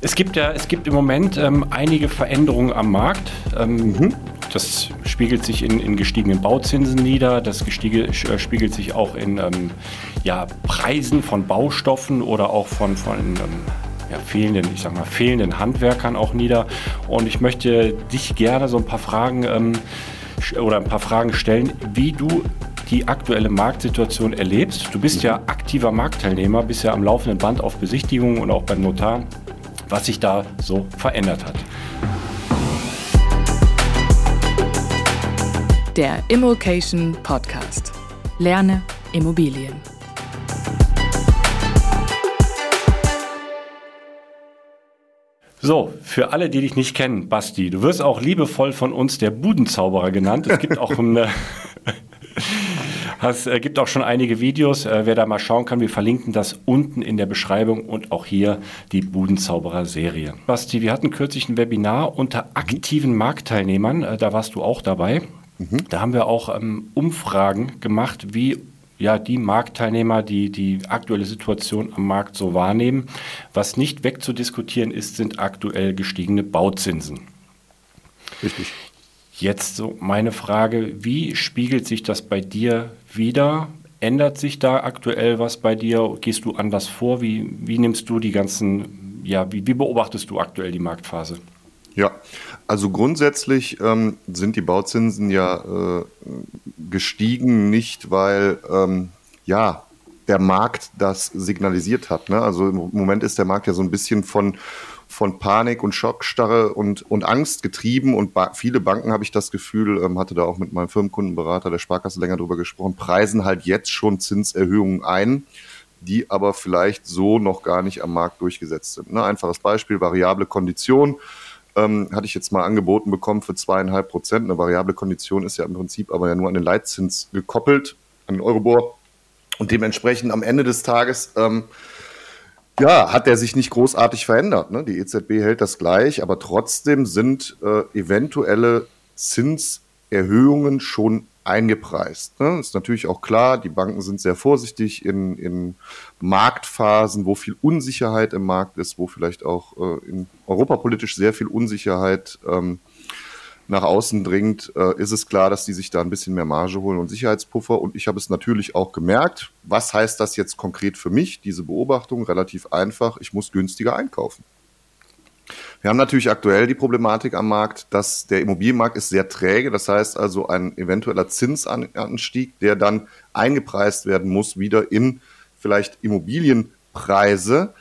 Es gibt ja, es gibt im Moment ähm, einige Veränderungen am Markt. Ähm, mhm. Das spiegelt sich in, in, gestiegenen Bauzinsen nieder. Das gestiege, äh, spiegelt sich auch in ähm, ja, Preisen von Baustoffen oder auch von, von ähm, ja, fehlenden, ich sag mal, fehlenden Handwerkern auch nieder. Und ich möchte dich gerne so ein paar Fragen ähm, oder ein paar Fragen stellen, wie du die aktuelle Marktsituation erlebst. Du bist ja aktiver Marktteilnehmer, bist ja am laufenden Band auf Besichtigungen und auch beim Notar was sich da so verändert hat. Der Immokation Podcast. Lerne Immobilien. So, für alle, die dich nicht kennen, Basti, du wirst auch liebevoll von uns der Budenzauberer genannt. Es gibt auch eine, Es äh, gibt auch schon einige Videos. Äh, wer da mal schauen kann, wir verlinken das unten in der Beschreibung und auch hier die Budenzauberer-Serie. Basti, wir hatten kürzlich ein Webinar unter aktiven Marktteilnehmern. Äh, da warst du auch dabei. Mhm. Da haben wir auch ähm, Umfragen gemacht, wie ja, die Marktteilnehmer, die die aktuelle Situation am Markt so wahrnehmen. Was nicht wegzudiskutieren ist, sind aktuell gestiegene Bauzinsen. Richtig. Jetzt so meine Frage, wie spiegelt sich das bei dir wieder? Ändert sich da aktuell was bei dir? Gehst du anders vor? Wie, wie nimmst du die ganzen, ja, wie, wie beobachtest du aktuell die Marktphase? Ja, also grundsätzlich ähm, sind die Bauzinsen ja äh, gestiegen, nicht weil ähm, ja der Markt das signalisiert hat. Ne? Also im Moment ist der Markt ja so ein bisschen von von Panik und Schockstarre und, und Angst getrieben. Und ba viele Banken, habe ich das Gefühl, ähm, hatte da auch mit meinem Firmenkundenberater der Sparkasse länger drüber gesprochen, preisen halt jetzt schon Zinserhöhungen ein, die aber vielleicht so noch gar nicht am Markt durchgesetzt sind. Ne? Einfaches Beispiel, variable Kondition. Ähm, hatte ich jetzt mal angeboten bekommen für zweieinhalb Prozent. Eine variable Kondition ist ja im Prinzip aber ja nur an den Leitzins gekoppelt, an den Eurobor. Und dementsprechend am Ende des Tages ähm, ja, hat er sich nicht großartig verändert. Ne? Die EZB hält das gleich, aber trotzdem sind äh, eventuelle Zinserhöhungen schon eingepreist. Ne? Ist natürlich auch klar, die Banken sind sehr vorsichtig in, in Marktphasen, wo viel Unsicherheit im Markt ist, wo vielleicht auch äh, in europapolitisch sehr viel Unsicherheit ähm, nach außen dringt, äh, ist es klar, dass die sich da ein bisschen mehr Marge holen und Sicherheitspuffer. Und ich habe es natürlich auch gemerkt. Was heißt das jetzt konkret für mich? Diese Beobachtung relativ einfach. Ich muss günstiger einkaufen. Wir haben natürlich aktuell die Problematik am Markt, dass der Immobilienmarkt ist sehr träge. Das heißt also ein eventueller Zinsanstieg, der dann eingepreist werden muss, wieder in vielleicht Immobilienpreise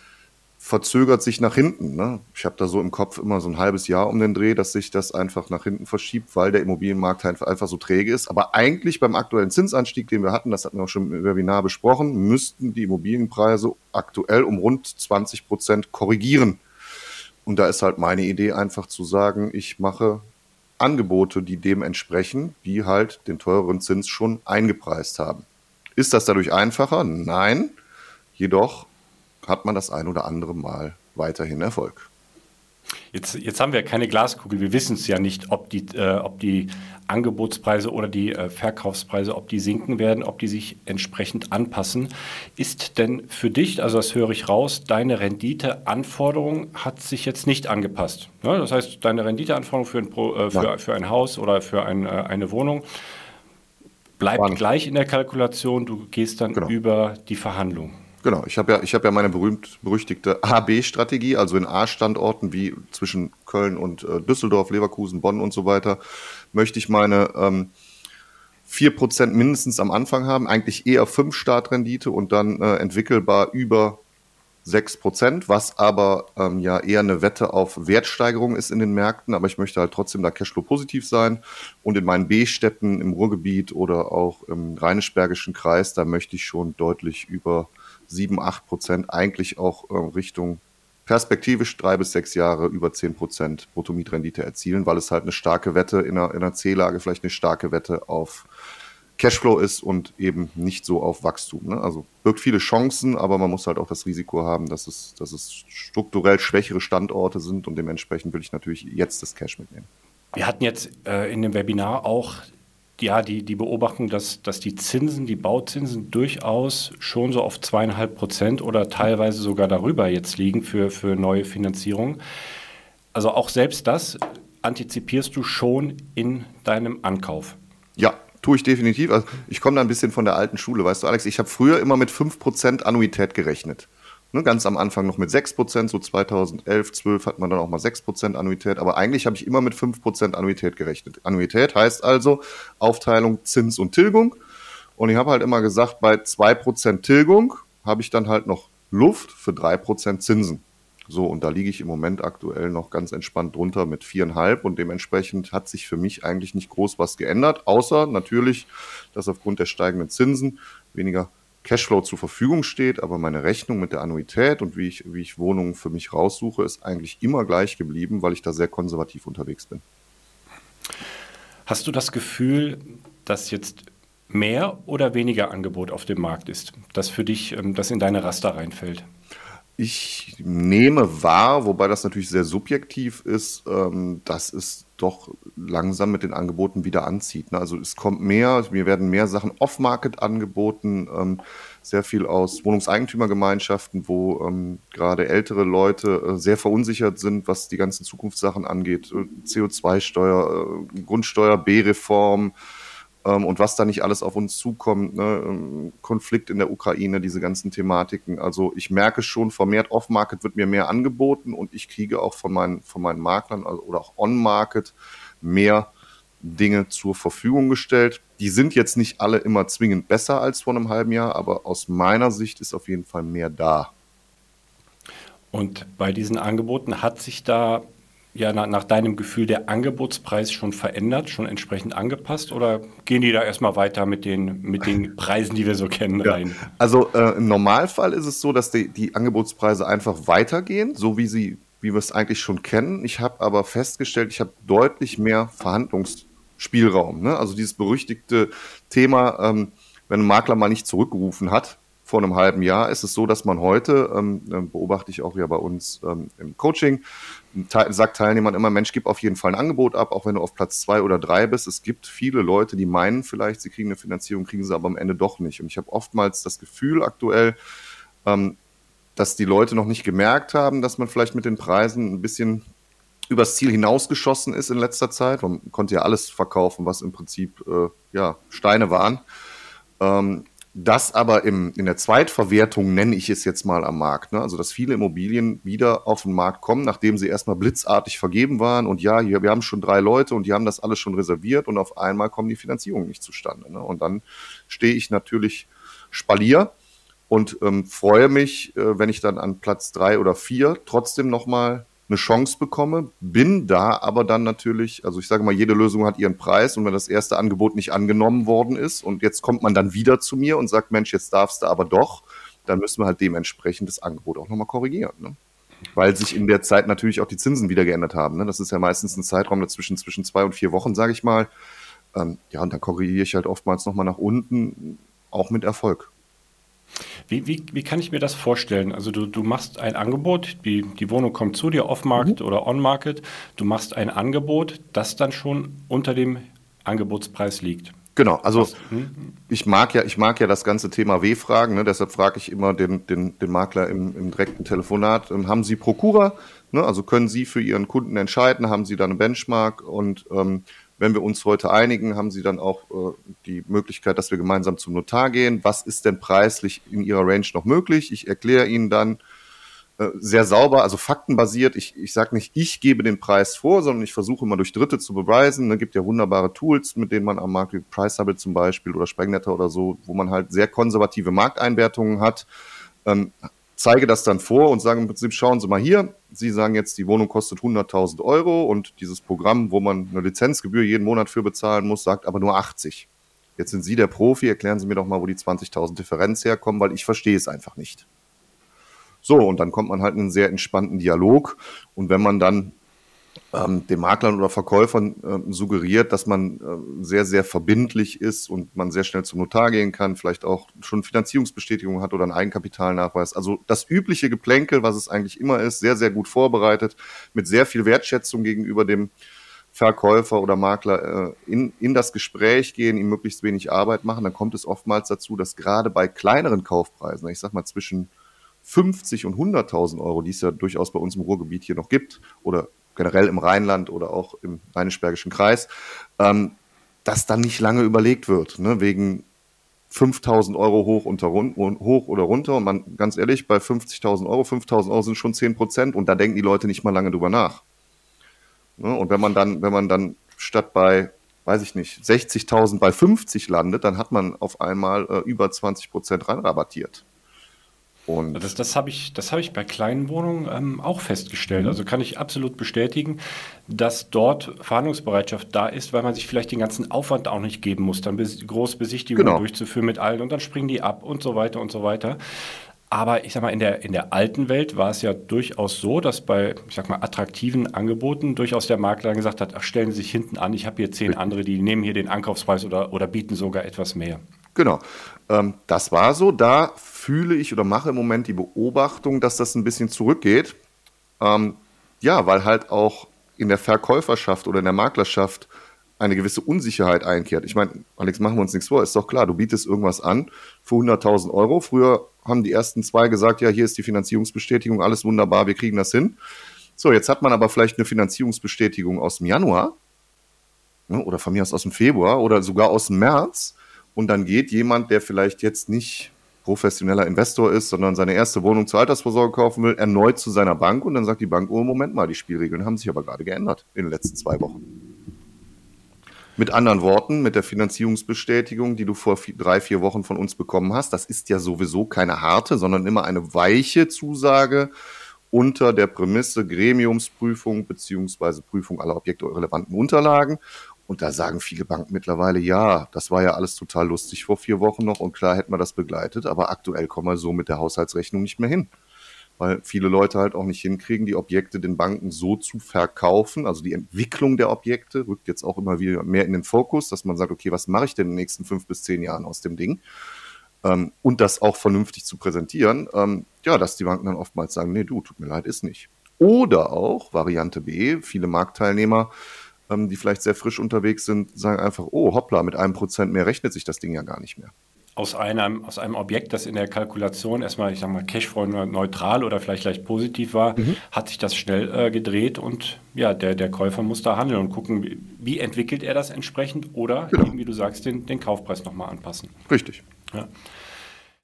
verzögert sich nach hinten. Ne? Ich habe da so im Kopf immer so ein halbes Jahr um den Dreh, dass sich das einfach nach hinten verschiebt, weil der Immobilienmarkt einfach, einfach so träge ist. Aber eigentlich beim aktuellen Zinsanstieg, den wir hatten, das hatten wir auch schon im Webinar besprochen, müssten die Immobilienpreise aktuell um rund 20 Prozent korrigieren. Und da ist halt meine Idee einfach zu sagen, ich mache Angebote, die dem entsprechen, die halt den teureren Zins schon eingepreist haben. Ist das dadurch einfacher? Nein. Jedoch hat man das ein oder andere Mal weiterhin Erfolg. Jetzt, jetzt haben wir keine Glaskugel. Wir wissen es ja nicht, ob die, äh, ob die Angebotspreise oder die äh, Verkaufspreise, ob die sinken werden, ob die sich entsprechend anpassen. Ist denn für dich, also das höre ich raus, deine Renditeanforderung hat sich jetzt nicht angepasst? Ja, das heißt, deine Renditeanforderung für ein, äh, für, für ein Haus oder für ein, äh, eine Wohnung bleibt Wann? gleich in der Kalkulation. Du gehst dann genau. über die Verhandlung. Genau, ich habe ja, hab ja meine berühmt-berüchtigte A-B-Strategie, also in A-Standorten wie zwischen Köln und äh, Düsseldorf, Leverkusen, Bonn und so weiter, möchte ich meine ähm, 4% mindestens am Anfang haben, eigentlich eher 5 Startrendite und dann äh, entwickelbar über 6%, was aber ähm, ja eher eine Wette auf Wertsteigerung ist in den Märkten, aber ich möchte halt trotzdem da Cashflow positiv sein. Und in meinen B-Städten im Ruhrgebiet oder auch im Rheinisch-Bergischen Kreis, da möchte ich schon deutlich über 7, 8 Prozent, eigentlich auch äh, Richtung perspektivisch drei bis sechs Jahre über 10 Prozent Bruttomietrendite erzielen, weil es halt eine starke Wette in einer, in einer C-Lage, vielleicht eine starke Wette auf Cashflow ist und eben nicht so auf Wachstum. Ne? Also birgt viele Chancen, aber man muss halt auch das Risiko haben, dass es, dass es strukturell schwächere Standorte sind und dementsprechend will ich natürlich jetzt das Cash mitnehmen. Wir hatten jetzt äh, in dem Webinar auch ja, die, die Beobachtung, dass, dass die Zinsen, die Bauzinsen durchaus schon so auf zweieinhalb Prozent oder teilweise sogar darüber jetzt liegen für, für neue Finanzierungen. Also auch selbst das antizipierst du schon in deinem Ankauf. Ja, tue ich definitiv. Also ich komme da ein bisschen von der alten Schule, weißt du, Alex, ich habe früher immer mit 5% Annuität gerechnet. Ne, ganz am Anfang noch mit 6%, so 2011, 12 hat man dann auch mal 6% Annuität, aber eigentlich habe ich immer mit 5% Annuität gerechnet. Annuität heißt also Aufteilung Zins und Tilgung. Und ich habe halt immer gesagt, bei 2% Tilgung habe ich dann halt noch Luft für 3% Zinsen. So, und da liege ich im Moment aktuell noch ganz entspannt drunter mit viereinhalb und dementsprechend hat sich für mich eigentlich nicht groß was geändert, außer natürlich, dass aufgrund der steigenden Zinsen weniger Cashflow zur Verfügung steht, aber meine Rechnung mit der Annuität und wie ich, wie ich Wohnungen für mich raussuche, ist eigentlich immer gleich geblieben, weil ich da sehr konservativ unterwegs bin. Hast du das Gefühl, dass jetzt mehr oder weniger Angebot auf dem Markt ist, das für dich, ähm, das in deine Raster reinfällt? Ich nehme wahr, wobei das natürlich sehr subjektiv ist, ähm, dass es doch langsam mit den Angeboten wieder anzieht. Ne? Also es kommt mehr, mir werden mehr Sachen off-Market angeboten, ähm, sehr viel aus Wohnungseigentümergemeinschaften, wo ähm, gerade ältere Leute äh, sehr verunsichert sind, was die ganzen Zukunftssachen angeht. Äh, CO2-Steuer, äh, Grundsteuer, B-Reform, und was da nicht alles auf uns zukommt, ne? Ähm, Konflikt in der Ukraine, diese ganzen Thematiken. Also ich merke schon, vermehrt Off-Market wird mir mehr angeboten und ich kriege auch von meinen, von meinen Maklern oder auch On-Market mehr Dinge zur Verfügung gestellt. Die sind jetzt nicht alle immer zwingend besser als vor einem halben Jahr, aber aus meiner Sicht ist auf jeden Fall mehr da. Und bei diesen Angeboten hat sich da ja nach, nach, deinem Gefühl der Angebotspreis schon verändert, schon entsprechend angepasst oder gehen die da erstmal weiter mit den, mit den Preisen, die wir so kennen, ja. rein? Also äh, im Normalfall ist es so, dass die, die Angebotspreise einfach weitergehen, so wie sie, wie wir es eigentlich schon kennen. Ich habe aber festgestellt, ich habe deutlich mehr Verhandlungsspielraum. Ne? Also dieses berüchtigte Thema, ähm, wenn ein Makler mal nicht zurückgerufen hat, vor einem halben Jahr ist es so, dass man heute, ähm, äh, beobachte ich auch ja bei uns ähm, im Coaching, sagt Teilnehmern immer, Mensch, gib auf jeden Fall ein Angebot ab, auch wenn du auf Platz zwei oder drei bist. Es gibt viele Leute, die meinen vielleicht, sie kriegen eine Finanzierung, kriegen sie aber am Ende doch nicht. Und ich habe oftmals das Gefühl aktuell, ähm, dass die Leute noch nicht gemerkt haben, dass man vielleicht mit den Preisen ein bisschen übers Ziel hinausgeschossen ist in letzter Zeit. Man konnte ja alles verkaufen, was im Prinzip äh, ja, Steine waren. Ähm, das aber im, in der Zweitverwertung nenne ich es jetzt mal am Markt. Ne? Also, dass viele Immobilien wieder auf den Markt kommen, nachdem sie erstmal blitzartig vergeben waren. Und ja, hier, wir haben schon drei Leute und die haben das alles schon reserviert und auf einmal kommen die Finanzierungen nicht zustande. Ne? Und dann stehe ich natürlich Spalier und ähm, freue mich, äh, wenn ich dann an Platz drei oder vier trotzdem nochmal eine Chance bekomme, bin da aber dann natürlich, also ich sage mal, jede Lösung hat ihren Preis und wenn das erste Angebot nicht angenommen worden ist und jetzt kommt man dann wieder zu mir und sagt, Mensch, jetzt darfst du aber doch, dann müssen wir halt dementsprechend das Angebot auch nochmal korrigieren. Ne? Weil sich in der Zeit natürlich auch die Zinsen wieder geändert haben. Ne? Das ist ja meistens ein Zeitraum dazwischen zwischen zwei und vier Wochen, sage ich mal. Ähm, ja, und dann korrigiere ich halt oftmals nochmal nach unten, auch mit Erfolg. Wie, wie, wie kann ich mir das vorstellen? Also du, du machst ein Angebot, die, die Wohnung kommt zu dir off-market mhm. oder on-market. Du machst ein Angebot, das dann schon unter dem Angebotspreis liegt. Genau, also hm? ich mag ja, ich mag ja das ganze Thema W-Fragen, ne? deshalb frage ich immer den, den, den Makler im, im direkten Telefonat, ähm, haben Sie Prokura? Ne? Also können Sie für Ihren Kunden entscheiden, haben Sie da eine Benchmark und ähm, wenn wir uns heute einigen, haben Sie dann auch äh, die Möglichkeit, dass wir gemeinsam zum Notar gehen. Was ist denn preislich in Ihrer Range noch möglich? Ich erkläre Ihnen dann äh, sehr sauber, also faktenbasiert. Ich, ich sage nicht, ich gebe den Preis vor, sondern ich versuche immer durch Dritte zu beweisen. Es gibt ja wunderbare Tools, mit denen man am Markt, wie Priceable zum Beispiel oder Sprengnetter oder so, wo man halt sehr konservative Markteinwertungen hat. Ähm, zeige das dann vor und sage im Prinzip, schauen Sie mal hier, Sie sagen jetzt, die Wohnung kostet 100.000 Euro und dieses Programm, wo man eine Lizenzgebühr jeden Monat für bezahlen muss, sagt aber nur 80. Jetzt sind Sie der Profi, erklären Sie mir doch mal, wo die 20.000 Differenz herkommen, weil ich verstehe es einfach nicht. So, und dann kommt man halt in einen sehr entspannten Dialog. Und wenn man dann ähm, den Maklern oder Verkäufern äh, suggeriert, dass man äh, sehr, sehr verbindlich ist und man sehr schnell zum Notar gehen kann, vielleicht auch schon Finanzierungsbestätigung hat oder einen Eigenkapitalnachweis. Also das übliche Geplänkel, was es eigentlich immer ist, sehr, sehr gut vorbereitet, mit sehr viel Wertschätzung gegenüber dem Verkäufer oder Makler äh, in, in das Gespräch gehen, ihm möglichst wenig Arbeit machen, dann kommt es oftmals dazu, dass gerade bei kleineren Kaufpreisen, ich sag mal zwischen 50 und 100.000 Euro, die es ja durchaus bei uns im Ruhrgebiet hier noch gibt, oder generell im Rheinland oder auch im Rheinisch-Bergischen Kreis, ähm, dass dann nicht lange überlegt wird, ne, wegen 5000 Euro hoch, unter, hoch oder runter. Und man, ganz ehrlich, bei 50.000 Euro, 5000 Euro sind schon 10 Prozent und da denken die Leute nicht mal lange drüber nach. Ne, und wenn man dann, wenn man dann statt bei, weiß ich nicht, 60.000 bei 50 landet, dann hat man auf einmal äh, über 20 Prozent rabattiert. Und das, das habe ich, hab ich bei kleinen Wohnungen ähm, auch festgestellt. Mhm. Also kann ich absolut bestätigen, dass dort Verhandlungsbereitschaft da ist, weil man sich vielleicht den ganzen Aufwand auch nicht geben muss, dann bes große Besichtigungen genau. durchzuführen mit allen und dann springen die ab und so weiter und so weiter. Aber ich sag mal, in der, in der alten Welt war es ja durchaus so, dass bei, ich sag mal, attraktiven Angeboten durchaus der Makler gesagt hat, ach, stellen Sie sich hinten an, ich habe hier zehn andere, die nehmen hier den Ankaufspreis oder, oder bieten sogar etwas mehr. Genau. Ähm, das war so. Da fühle ich oder mache im Moment die Beobachtung, dass das ein bisschen zurückgeht. Ähm, ja, weil halt auch in der Verkäuferschaft oder in der Maklerschaft eine gewisse Unsicherheit einkehrt. Ich meine, Alex, machen wir uns nichts vor, ist doch klar, du bietest irgendwas an für 100.000 Euro. Früher haben die ersten zwei gesagt, ja, hier ist die Finanzierungsbestätigung, alles wunderbar, wir kriegen das hin. So, jetzt hat man aber vielleicht eine Finanzierungsbestätigung aus dem Januar ne, oder von mir aus aus dem Februar oder sogar aus dem März und dann geht jemand, der vielleicht jetzt nicht professioneller Investor ist, sondern seine erste Wohnung zur Altersvorsorge kaufen will, erneut zu seiner Bank und dann sagt die Bank, oh Moment mal, die Spielregeln haben sich aber gerade geändert in den letzten zwei Wochen. Mit anderen Worten, mit der Finanzierungsbestätigung, die du vor vier, drei, vier Wochen von uns bekommen hast, das ist ja sowieso keine harte, sondern immer eine weiche Zusage unter der Prämisse Gremiumsprüfung beziehungsweise Prüfung aller objektrelevanten Unterlagen. Und da sagen viele Banken mittlerweile, ja, das war ja alles total lustig vor vier Wochen noch und klar hätten wir das begleitet, aber aktuell kommen wir so mit der Haushaltsrechnung nicht mehr hin. Weil viele Leute halt auch nicht hinkriegen, die Objekte den Banken so zu verkaufen. Also die Entwicklung der Objekte rückt jetzt auch immer wieder mehr in den Fokus, dass man sagt, okay, was mache ich denn in den nächsten fünf bis zehn Jahren aus dem Ding? Ähm, und das auch vernünftig zu präsentieren. Ähm, ja, dass die Banken dann oftmals sagen, nee, du, tut mir leid, ist nicht. Oder auch Variante B, viele Marktteilnehmer ähm, die vielleicht sehr frisch unterwegs sind, sagen einfach, oh hoppla, mit einem Prozent mehr rechnet sich das Ding ja gar nicht mehr. aus einem, aus einem Objekt, das in der Kalkulation erstmal, ich sag mal, Cashflow neutral oder vielleicht leicht positiv war, mhm. hat sich das schnell äh, gedreht und ja, der, der Käufer muss da handeln und gucken, wie, wie entwickelt er das entsprechend oder, genau. eben, wie du sagst, den, den Kaufpreis nochmal anpassen. Richtig. Ja.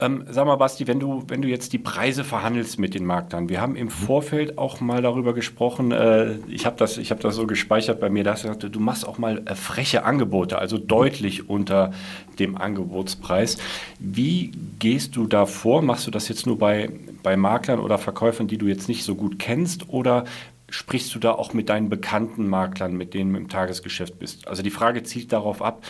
Ähm, sag mal, Basti, wenn du, wenn du jetzt die Preise verhandelst mit den Marktern, wir haben im Vorfeld auch mal darüber gesprochen, äh, ich habe das, hab das so gespeichert bei mir, dass du machst auch mal äh, freche Angebote, also deutlich unter dem Angebotspreis. Wie gehst du da vor? Machst du das jetzt nur bei, bei Maklern oder Verkäufern, die du jetzt nicht so gut kennst oder sprichst du da auch mit deinen bekannten Maklern, mit denen du im Tagesgeschäft bist? Also die Frage zielt darauf ab,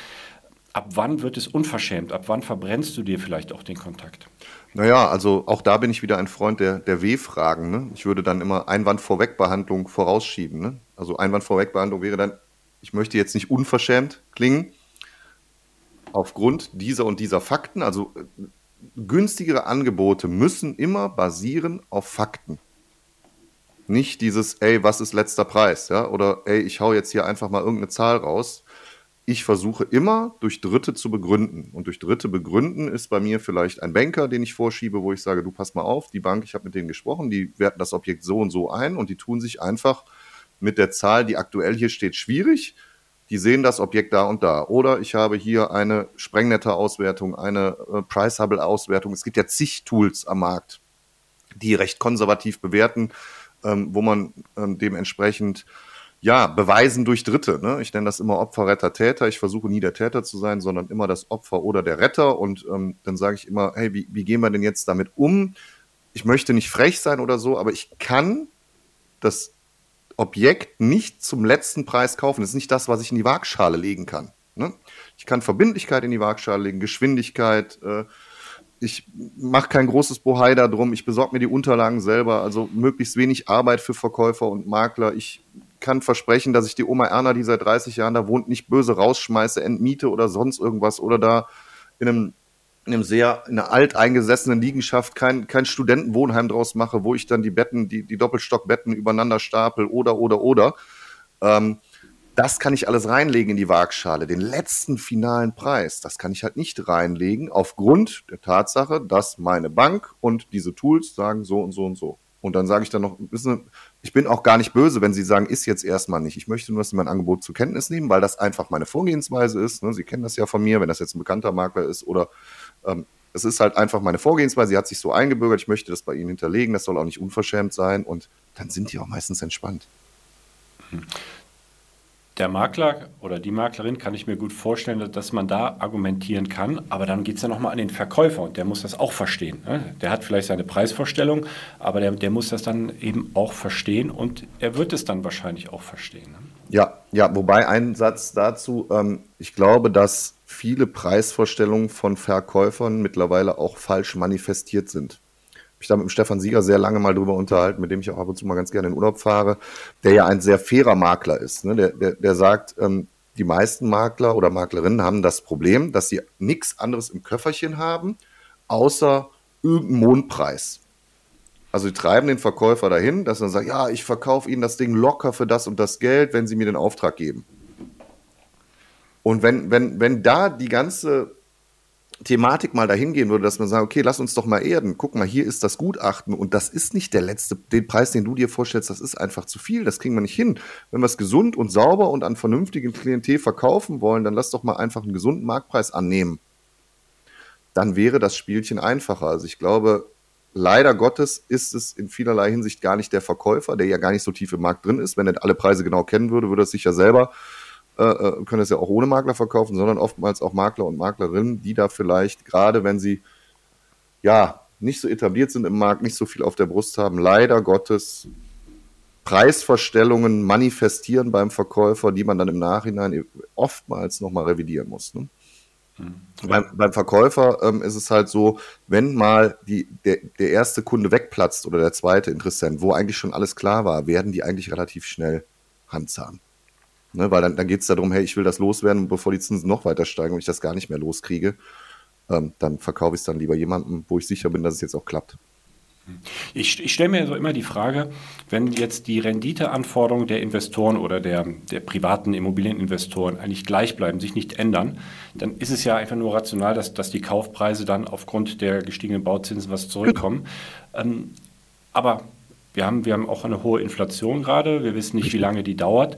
ab wann wird es unverschämt? Ab wann verbrennst du dir vielleicht auch den Kontakt? Naja, also auch da bin ich wieder ein Freund der, der W-Fragen. Ne? Ich würde dann immer Einwandvorwegbehandlung vorausschieben. Ne? Also Einwandvorwegbehandlung wäre dann, ich möchte jetzt nicht unverschämt klingen, aufgrund dieser und dieser Fakten. Also äh, günstigere Angebote müssen immer basieren auf Fakten. Nicht dieses, ey, was ist letzter Preis? Ja? Oder ey, ich hau jetzt hier einfach mal irgendeine Zahl raus ich versuche immer durch Dritte zu begründen. Und durch Dritte begründen ist bei mir vielleicht ein Banker, den ich vorschiebe, wo ich sage, du pass mal auf, die Bank, ich habe mit denen gesprochen, die werten das Objekt so und so ein und die tun sich einfach mit der Zahl, die aktuell hier steht, schwierig. Die sehen das Objekt da und da. Oder ich habe hier eine Sprengnetter-Auswertung, eine äh, Price-Hubble-Auswertung. Es gibt ja zig Tools am Markt, die recht konservativ bewerten, ähm, wo man ähm, dementsprechend ja, beweisen durch Dritte. Ne? Ich nenne das immer Opfer, Retter, Täter. Ich versuche nie der Täter zu sein, sondern immer das Opfer oder der Retter. Und ähm, dann sage ich immer, hey, wie, wie gehen wir denn jetzt damit um? Ich möchte nicht frech sein oder so, aber ich kann das Objekt nicht zum letzten Preis kaufen. Das ist nicht das, was ich in die Waagschale legen kann. Ne? Ich kann Verbindlichkeit in die Waagschale legen, Geschwindigkeit. Äh, ich mache kein großes Bohai darum. Ich besorge mir die Unterlagen selber. Also möglichst wenig Arbeit für Verkäufer und Makler. Ich kann versprechen, dass ich die Oma Erna, die seit 30 Jahren da wohnt, nicht böse rausschmeiße, entmiete oder sonst irgendwas oder da in einem, in einem sehr, in einer alteingesessenen Liegenschaft kein, kein Studentenwohnheim draus mache, wo ich dann die Betten, die, die Doppelstockbetten übereinander stapel oder, oder, oder. Ähm, das kann ich alles reinlegen in die Waagschale. Den letzten finalen Preis, das kann ich halt nicht reinlegen, aufgrund der Tatsache, dass meine Bank und diese Tools sagen so und so und so. Und dann sage ich dann noch, wissen ich bin auch gar nicht böse, wenn Sie sagen, ist jetzt erstmal nicht. Ich möchte nur, dass Sie mein Angebot zur Kenntnis nehmen, weil das einfach meine Vorgehensweise ist. Ne? Sie kennen das ja von mir, wenn das jetzt ein bekannter Makler ist oder ähm, es ist halt einfach meine Vorgehensweise. Sie hat sich so eingebürgert. Ich möchte das bei Ihnen hinterlegen. Das soll auch nicht unverschämt sein. Und dann sind die auch meistens entspannt. Der Makler oder die Maklerin kann ich mir gut vorstellen, dass man da argumentieren kann, aber dann geht es ja nochmal an den Verkäufer und der muss das auch verstehen. Ne? Der hat vielleicht seine Preisvorstellung, aber der, der muss das dann eben auch verstehen und er wird es dann wahrscheinlich auch verstehen. Ne? Ja, ja, wobei ein Satz dazu, ähm, ich glaube, dass viele Preisvorstellungen von Verkäufern mittlerweile auch falsch manifestiert sind mich da mit dem Stefan Sieger sehr lange mal drüber unterhalten, mit dem ich auch ab und zu mal ganz gerne in Urlaub fahre, der ja ein sehr fairer Makler ist. Ne? Der, der, der sagt, ähm, die meisten Makler oder Maklerinnen haben das Problem, dass sie nichts anderes im Köfferchen haben, außer irgendeinen Mondpreis. Also sie treiben den Verkäufer dahin, dass er sagt, ja, ich verkaufe Ihnen das Ding locker für das und das Geld, wenn Sie mir den Auftrag geben. Und wenn, wenn, wenn da die ganze Thematik mal dahin gehen würde, dass man sagt, okay, lass uns doch mal erden. Guck mal, hier ist das Gutachten und das ist nicht der letzte, den Preis, den du dir vorstellst, das ist einfach zu viel, das kriegen wir nicht hin. Wenn wir es gesund und sauber und an vernünftigen Klientel verkaufen wollen, dann lass doch mal einfach einen gesunden Marktpreis annehmen. Dann wäre das Spielchen einfacher. Also ich glaube, leider Gottes ist es in vielerlei Hinsicht gar nicht der Verkäufer, der ja gar nicht so tief im Markt drin ist. Wenn er alle Preise genau kennen würde, würde er sich ja selber äh, äh, können es ja auch ohne Makler verkaufen, sondern oftmals auch Makler und Maklerinnen, die da vielleicht, gerade wenn sie ja nicht so etabliert sind im Markt, nicht so viel auf der Brust haben, leider Gottes Preisverstellungen manifestieren beim Verkäufer, die man dann im Nachhinein oftmals nochmal revidieren muss. Ne? Mhm. Beim, beim, Verkäufer ähm, ist es halt so, wenn mal die, der, der erste Kunde wegplatzt oder der zweite Interessent, wo eigentlich schon alles klar war, werden die eigentlich relativ schnell handzahm. Ne, weil dann, dann geht es darum, hey, ich will das loswerden, bevor die Zinsen noch weiter steigen und ich das gar nicht mehr loskriege. Ähm, dann verkaufe ich es dann lieber jemandem, wo ich sicher bin, dass es jetzt auch klappt. Ich, ich stelle mir so immer die Frage, wenn jetzt die Renditeanforderungen der Investoren oder der, der privaten Immobilieninvestoren eigentlich gleich bleiben, sich nicht ändern, dann ist es ja einfach nur rational, dass, dass die Kaufpreise dann aufgrund der gestiegenen Bauzinsen was zurückkommen. Ähm, aber wir haben, wir haben auch eine hohe Inflation gerade. Wir wissen nicht, wie lange die dauert.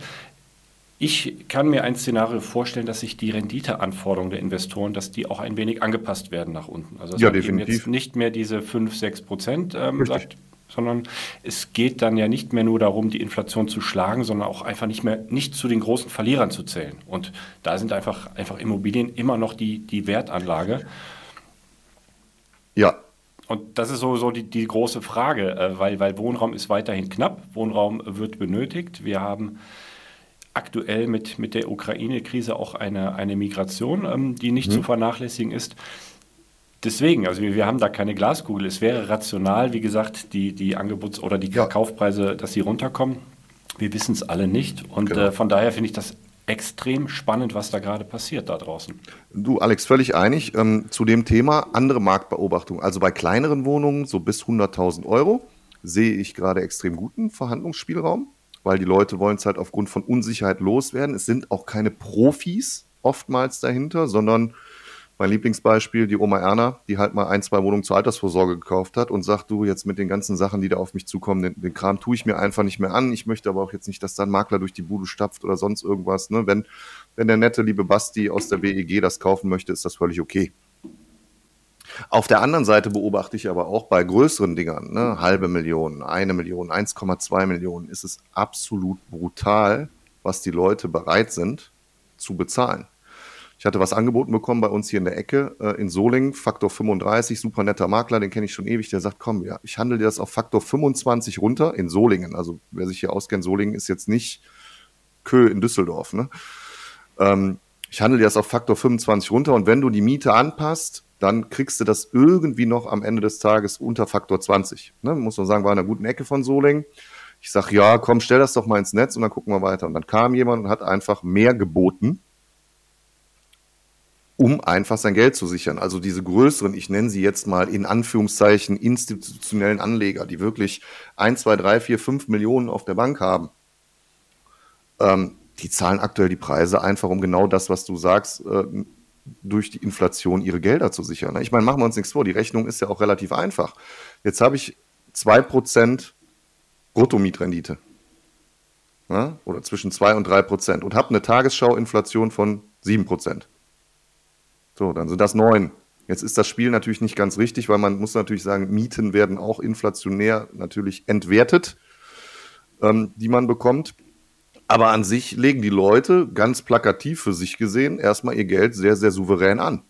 Ich kann mir ein Szenario vorstellen, dass sich die Renditeanforderungen der Investoren, dass die auch ein wenig angepasst werden nach unten. Also dass ja, man jetzt nicht mehr diese 5, 6 Prozent ähm, sagt, sondern es geht dann ja nicht mehr nur darum, die Inflation zu schlagen, sondern auch einfach nicht mehr nicht zu den großen Verlierern zu zählen. Und da sind einfach, einfach Immobilien immer noch die, die Wertanlage. Ja, und das ist so, so die, die große Frage, äh, weil, weil Wohnraum ist weiterhin knapp, Wohnraum wird benötigt. Wir haben aktuell mit, mit der Ukraine-Krise auch eine, eine Migration, ähm, die nicht mhm. zu vernachlässigen ist. Deswegen, also wir, wir, haben da keine Glaskugel. Es wäre rational, wie gesagt, die, die Angebots- oder die ja. Kaufpreise, dass sie runterkommen. Wir wissen es alle nicht. Und genau. äh, von daher finde ich das extrem spannend, was da gerade passiert da draußen. Du, Alex, völlig einig ähm, zu dem Thema. Andere Marktbeobachtung. Also bei kleineren Wohnungen, so bis 100.000 Euro, sehe ich gerade extrem guten Verhandlungsspielraum weil die Leute wollen es halt aufgrund von Unsicherheit loswerden. Es sind auch keine Profis oftmals dahinter, sondern mein Lieblingsbeispiel, die Oma Erna, die halt mal ein, zwei Wohnungen zur Altersvorsorge gekauft hat und sagt, du jetzt mit den ganzen Sachen, die da auf mich zukommen, den, den Kram tue ich mir einfach nicht mehr an. Ich möchte aber auch jetzt nicht, dass da ein Makler durch die Bude stapft oder sonst irgendwas. Ne? Wenn, wenn der nette, liebe Basti aus der BEG das kaufen möchte, ist das völlig okay. Auf der anderen Seite beobachte ich aber auch bei größeren Dingern, ne, halbe Million, eine Million, 1,2 Millionen, ist es absolut brutal, was die Leute bereit sind zu bezahlen. Ich hatte was angeboten bekommen bei uns hier in der Ecke äh, in Solingen, Faktor 35, super netter Makler, den kenne ich schon ewig, der sagt, komm, ja, ich handle dir das auf Faktor 25 runter in Solingen. Also wer sich hier auskennt, Solingen ist jetzt nicht Kö in Düsseldorf. Ne? Ähm, ich handle dir das auf Faktor 25 runter und wenn du die Miete anpasst, dann kriegst du das irgendwie noch am Ende des Tages unter Faktor 20. Ne? Muss man sagen, war in einer guten Ecke von Solingen. Ich sage, ja, komm, stell das doch mal ins Netz und dann gucken wir weiter. Und dann kam jemand und hat einfach mehr geboten, um einfach sein Geld zu sichern. Also diese größeren, ich nenne sie jetzt mal in Anführungszeichen institutionellen Anleger, die wirklich 1, 2, 3, 4, 5 Millionen auf der Bank haben, ähm, die zahlen aktuell die Preise einfach um genau das, was du sagst, äh, durch die Inflation ihre Gelder zu sichern. Ich meine, machen wir uns nichts vor, die Rechnung ist ja auch relativ einfach. Jetzt habe ich 2% Bruttomietrendite. Ja, oder zwischen 2 und 3 Prozent und habe eine Tagesschau-Inflation von 7 Prozent. So, dann sind das 9. Jetzt ist das Spiel natürlich nicht ganz richtig, weil man muss natürlich sagen, Mieten werden auch inflationär natürlich entwertet, ähm, die man bekommt. Aber an sich legen die Leute ganz plakativ für sich gesehen erstmal ihr Geld sehr, sehr souverän an.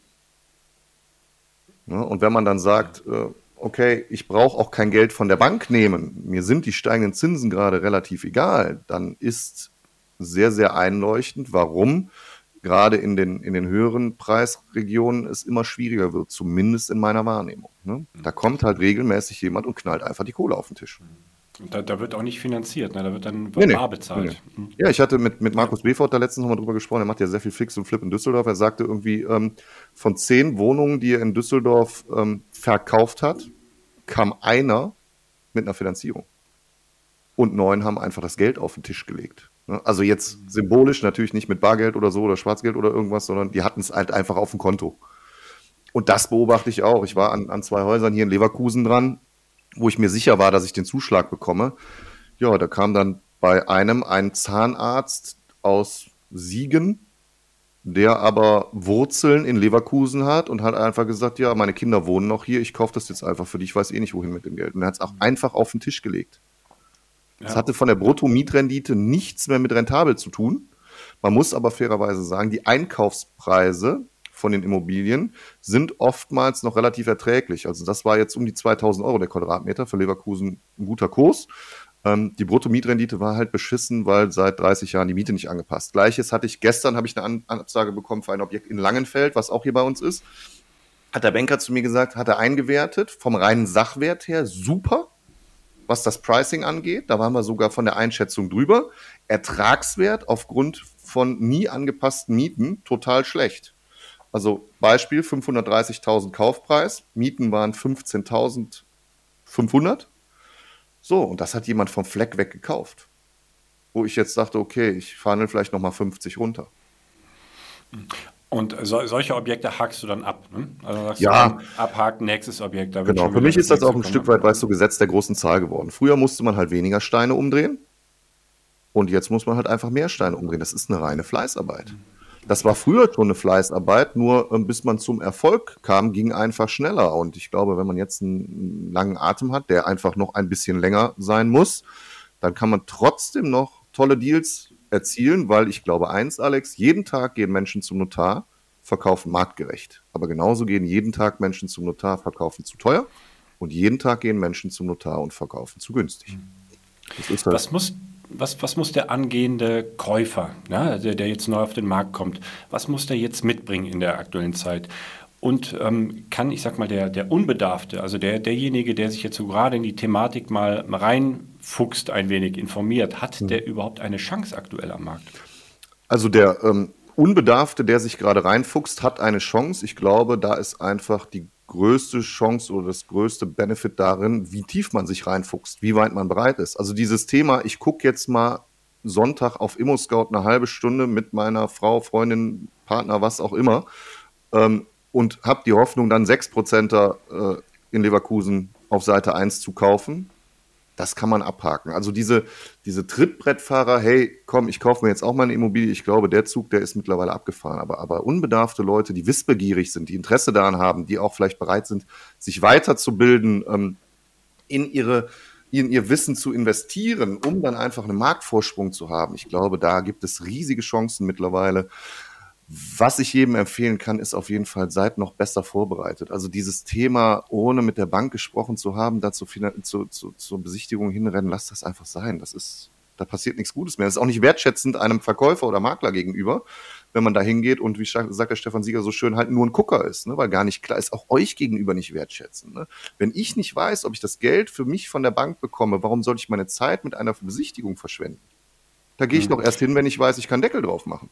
Ja, und wenn man dann sagt, äh, okay, ich brauche auch kein Geld von der Bank nehmen, mir sind die steigenden Zinsen gerade relativ egal, dann ist sehr, sehr einleuchtend, warum gerade in den, in den höheren Preisregionen es immer schwieriger wird, zumindest in meiner Wahrnehmung. Ne? Da kommt halt regelmäßig jemand und knallt einfach die Kohle auf den Tisch. Da, da, wird auch nicht finanziert, ne? da wird dann nee, bar bezahlt. Nee, nee. Ja, ich hatte mit, mit Markus Befort da letztens nochmal drüber gesprochen, er macht ja sehr viel Fix und Flip in Düsseldorf. Er sagte irgendwie, ähm, von zehn Wohnungen, die er in Düsseldorf ähm, verkauft hat, kam einer mit einer Finanzierung. Und neun haben einfach das Geld auf den Tisch gelegt. Ne? Also jetzt symbolisch natürlich nicht mit Bargeld oder so oder Schwarzgeld oder irgendwas, sondern die hatten es halt einfach auf dem Konto. Und das beobachte ich auch. Ich war an, an zwei Häusern hier in Leverkusen dran, wo ich mir sicher war, dass ich den Zuschlag bekomme. Ja, da kam dann bei einem ein Zahnarzt aus Siegen, der aber Wurzeln in Leverkusen hat und hat einfach gesagt, ja, meine Kinder wohnen noch hier, ich kaufe das jetzt einfach für dich, ich weiß eh nicht, wohin mit dem Geld. Und er hat es auch einfach auf den Tisch gelegt. Es ja. hatte von der Brutto-Mietrendite nichts mehr mit rentabel zu tun. Man muss aber fairerweise sagen, die Einkaufspreise von den Immobilien sind oftmals noch relativ erträglich. Also das war jetzt um die 2000 Euro der Quadratmeter für Leverkusen ein guter Kurs. Ähm, die Bruttomietrendite war halt beschissen, weil seit 30 Jahren die Miete nicht angepasst. Gleiches hatte ich gestern, habe ich eine Absage bekommen für ein Objekt in Langenfeld, was auch hier bei uns ist. Hat der Banker zu mir gesagt, hat er eingewertet, vom reinen Sachwert her super, was das Pricing angeht. Da waren wir sogar von der Einschätzung drüber. Ertragswert aufgrund von nie angepassten Mieten total schlecht. Also Beispiel 530.000 Kaufpreis, Mieten waren 15.500 500. So, und das hat jemand vom Fleck weg gekauft. Wo ich jetzt dachte, okay, ich verhandle vielleicht nochmal 50 runter. Und so, solche Objekte hakst du dann ab. Ne? Also sagst ja. du, abhaken, nächstes Objekt. genau, für mich ist das auch ein Stück weit, weißt du, Gesetz der großen Zahl geworden. Früher musste man halt weniger Steine umdrehen. Und jetzt muss man halt einfach mehr Steine umdrehen. Das ist eine reine Fleißarbeit. Das war früher schon eine Fleißarbeit, nur äh, bis man zum Erfolg kam, ging einfach schneller. Und ich glaube, wenn man jetzt einen langen Atem hat, der einfach noch ein bisschen länger sein muss, dann kann man trotzdem noch tolle Deals erzielen, weil ich glaube eins, Alex, jeden Tag gehen Menschen zum Notar, verkaufen marktgerecht. Aber genauso gehen jeden Tag Menschen zum Notar, verkaufen zu teuer. Und jeden Tag gehen Menschen zum Notar und verkaufen zu günstig. Das ist das. Was muss was, was muss der angehende Käufer, ne, der, der jetzt neu auf den Markt kommt, was muss der jetzt mitbringen in der aktuellen Zeit? Und ähm, kann, ich sag mal, der, der Unbedarfte, also der, derjenige, der sich jetzt so gerade in die Thematik mal reinfuchst, ein wenig informiert, hat mhm. der überhaupt eine Chance aktuell am Markt? Also der ähm, Unbedarfte, der sich gerade reinfuchst, hat eine Chance. Ich glaube, da ist einfach die größte Chance oder das größte Benefit darin, wie tief man sich reinfuchst, wie weit man bereit ist. Also dieses Thema, ich gucke jetzt mal Sonntag auf ImmoScout eine halbe Stunde mit meiner Frau, Freundin, Partner, was auch immer, ähm, und habe die Hoffnung, dann 6%er äh, in Leverkusen auf Seite 1 zu kaufen das kann man abhaken. Also diese, diese Trittbrettfahrer, hey, komm, ich kaufe mir jetzt auch mal eine Immobilie. Ich glaube, der Zug, der ist mittlerweile abgefahren. Aber, aber unbedarfte Leute, die wissbegierig sind, die Interesse daran haben, die auch vielleicht bereit sind, sich weiterzubilden, ähm, in ihre, in ihr Wissen zu investieren, um dann einfach einen Marktvorsprung zu haben. Ich glaube, da gibt es riesige Chancen mittlerweile. Was ich jedem empfehlen kann, ist auf jeden Fall, seid noch besser vorbereitet. Also dieses Thema, ohne mit der Bank gesprochen zu haben, da zu, zu, zu, zur Besichtigung hinrennen, lasst das einfach sein. Das ist, da passiert nichts Gutes mehr. Das ist auch nicht wertschätzend einem Verkäufer oder Makler gegenüber, wenn man da hingeht und wie sagt der Stefan Sieger so schön, halt nur ein Gucker ist, ne? weil gar nicht klar ist, auch euch gegenüber nicht wertschätzend. Ne? Wenn ich nicht weiß, ob ich das Geld für mich von der Bank bekomme, warum soll ich meine Zeit mit einer Besichtigung verschwenden? Da gehe ich mhm. doch erst hin, wenn ich weiß, ich kann Deckel drauf machen.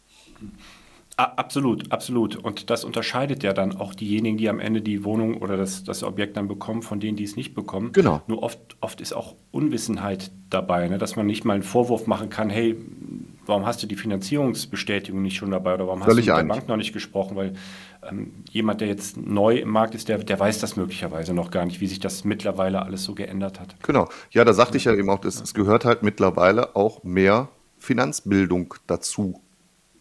Absolut, absolut. Und das unterscheidet ja dann auch diejenigen, die am Ende die Wohnung oder das, das Objekt dann bekommen, von denen, die es nicht bekommen. Genau. Nur oft, oft ist auch Unwissenheit dabei, ne? dass man nicht mal einen Vorwurf machen kann, hey, warum hast du die Finanzierungsbestätigung nicht schon dabei oder warum Völlig hast du mit der Bank noch nicht gesprochen? Weil ähm, jemand, der jetzt neu im Markt ist, der, der weiß das möglicherweise noch gar nicht, wie sich das mittlerweile alles so geändert hat. Genau. Ja, da sagte ich ja eben auch, es gehört halt mittlerweile auch mehr Finanzbildung dazu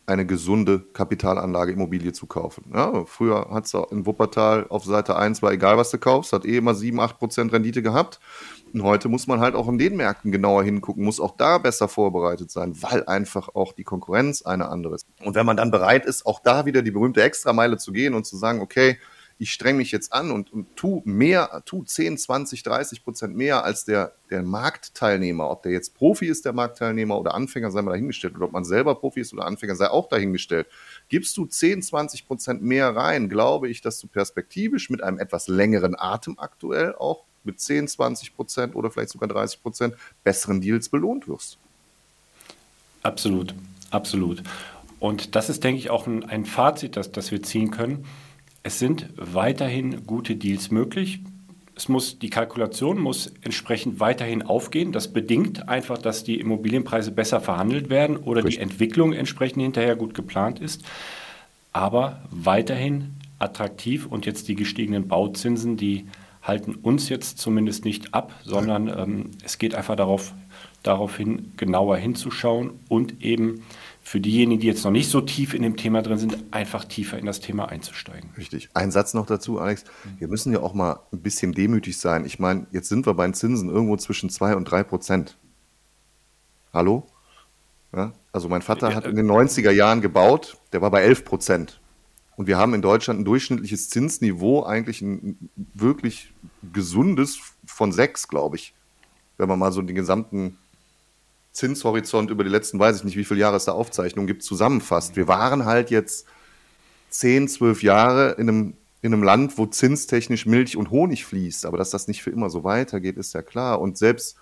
eine gesunde Kapitalanlage Immobilie zu kaufen. Ja, früher hat es in Wuppertal auf Seite 1 war egal, was du kaufst, hat eh immer 7, 8 Prozent Rendite gehabt. Und heute muss man halt auch in den Märkten genauer hingucken, muss auch da besser vorbereitet sein, weil einfach auch die Konkurrenz eine andere ist. Und wenn man dann bereit ist, auch da wieder die berühmte Extrameile zu gehen und zu sagen, okay, ich streng mich jetzt an und, und tu mehr, tu 10, 20, 30 Prozent mehr als der, der Marktteilnehmer. Ob der jetzt Profi ist, der Marktteilnehmer oder Anfänger, sei mal dahingestellt. Oder ob man selber Profi ist oder Anfänger, sei auch dahingestellt. Gibst du 10, 20 Prozent mehr rein, glaube ich, dass du perspektivisch mit einem etwas längeren Atem aktuell auch mit 10, 20 Prozent oder vielleicht sogar 30 Prozent besseren Deals belohnt wirst. Absolut, absolut. Und das ist, denke ich, auch ein, ein Fazit, das, das wir ziehen können es sind weiterhin gute Deals möglich. Es muss, die Kalkulation muss entsprechend weiterhin aufgehen. Das bedingt einfach, dass die Immobilienpreise besser verhandelt werden oder Richtig. die Entwicklung entsprechend hinterher gut geplant ist. Aber weiterhin attraktiv und jetzt die gestiegenen Bauzinsen, die halten uns jetzt zumindest nicht ab, sondern ähm, es geht einfach darauf, darauf hin, genauer hinzuschauen und eben für diejenigen, die jetzt noch nicht so tief in dem Thema drin sind, einfach tiefer in das Thema einzusteigen. Richtig. Ein Satz noch dazu, Alex. Wir müssen ja auch mal ein bisschen demütig sein. Ich meine, jetzt sind wir bei den Zinsen irgendwo zwischen 2 und 3 Prozent. Hallo? Ja? Also mein Vater hat in den 90er Jahren gebaut, der war bei 11 Prozent. Und wir haben in Deutschland ein durchschnittliches Zinsniveau, eigentlich ein wirklich gesundes von 6, glaube ich. Wenn man mal so den gesamten Zinshorizont über die letzten, weiß ich nicht, wie viele Jahre es da Aufzeichnungen gibt, zusammenfasst. Wir waren halt jetzt zehn, zwölf Jahre in einem, in einem Land, wo zinstechnisch Milch und Honig fließt. Aber dass das nicht für immer so weitergeht, ist ja klar. Und selbst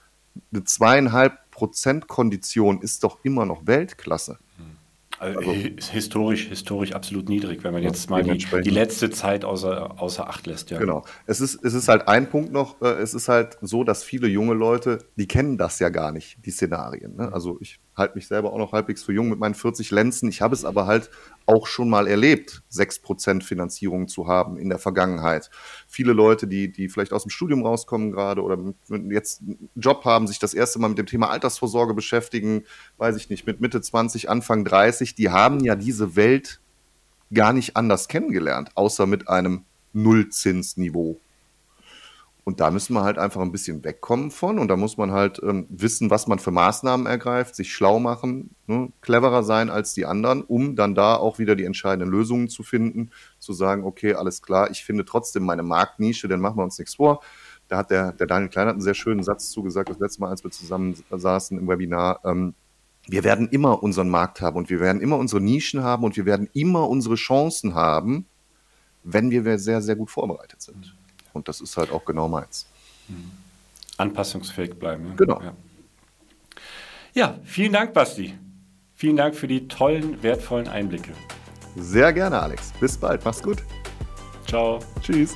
eine zweieinhalb Prozent Kondition ist doch immer noch Weltklasse. Also, also historisch, historisch absolut niedrig, wenn man jetzt mal die, die, letzte Zeit außer, außer Acht lässt. Ja. Genau. Es ist, es ist halt ein Punkt noch, äh, es ist halt so, dass viele junge Leute, die kennen das ja gar nicht, die Szenarien. Ne? Also ich halte mich selber auch noch halbwegs für jung mit meinen 40 Lenzen. Ich habe es aber halt auch schon mal erlebt, 6% Finanzierung zu haben in der Vergangenheit. Viele Leute, die, die vielleicht aus dem Studium rauskommen gerade oder jetzt einen Job haben, sich das erste Mal mit dem Thema Altersvorsorge beschäftigen, weiß ich nicht, mit Mitte 20, Anfang 30, die haben ja diese Welt gar nicht anders kennengelernt, außer mit einem Nullzinsniveau. Und da müssen wir halt einfach ein bisschen wegkommen von. Und da muss man halt ähm, wissen, was man für Maßnahmen ergreift, sich schlau machen, ne, cleverer sein als die anderen, um dann da auch wieder die entscheidenden Lösungen zu finden, zu sagen, okay, alles klar, ich finde trotzdem meine Marktnische, denn machen wir uns nichts vor. Da hat der, der Daniel Klein hat einen sehr schönen Satz zugesagt, das letzte Mal, als wir zusammen saßen im Webinar. Ähm, wir werden immer unseren Markt haben und wir werden immer unsere Nischen haben und wir werden immer unsere Chancen haben, wenn wir sehr, sehr gut vorbereitet sind. Und das ist halt auch genau meins. Mhm. Anpassungsfähig bleiben. Ne? Genau. Ja. ja, vielen Dank, Basti. Vielen Dank für die tollen, wertvollen Einblicke. Sehr gerne, Alex. Bis bald. Mach's gut. Ciao. Tschüss.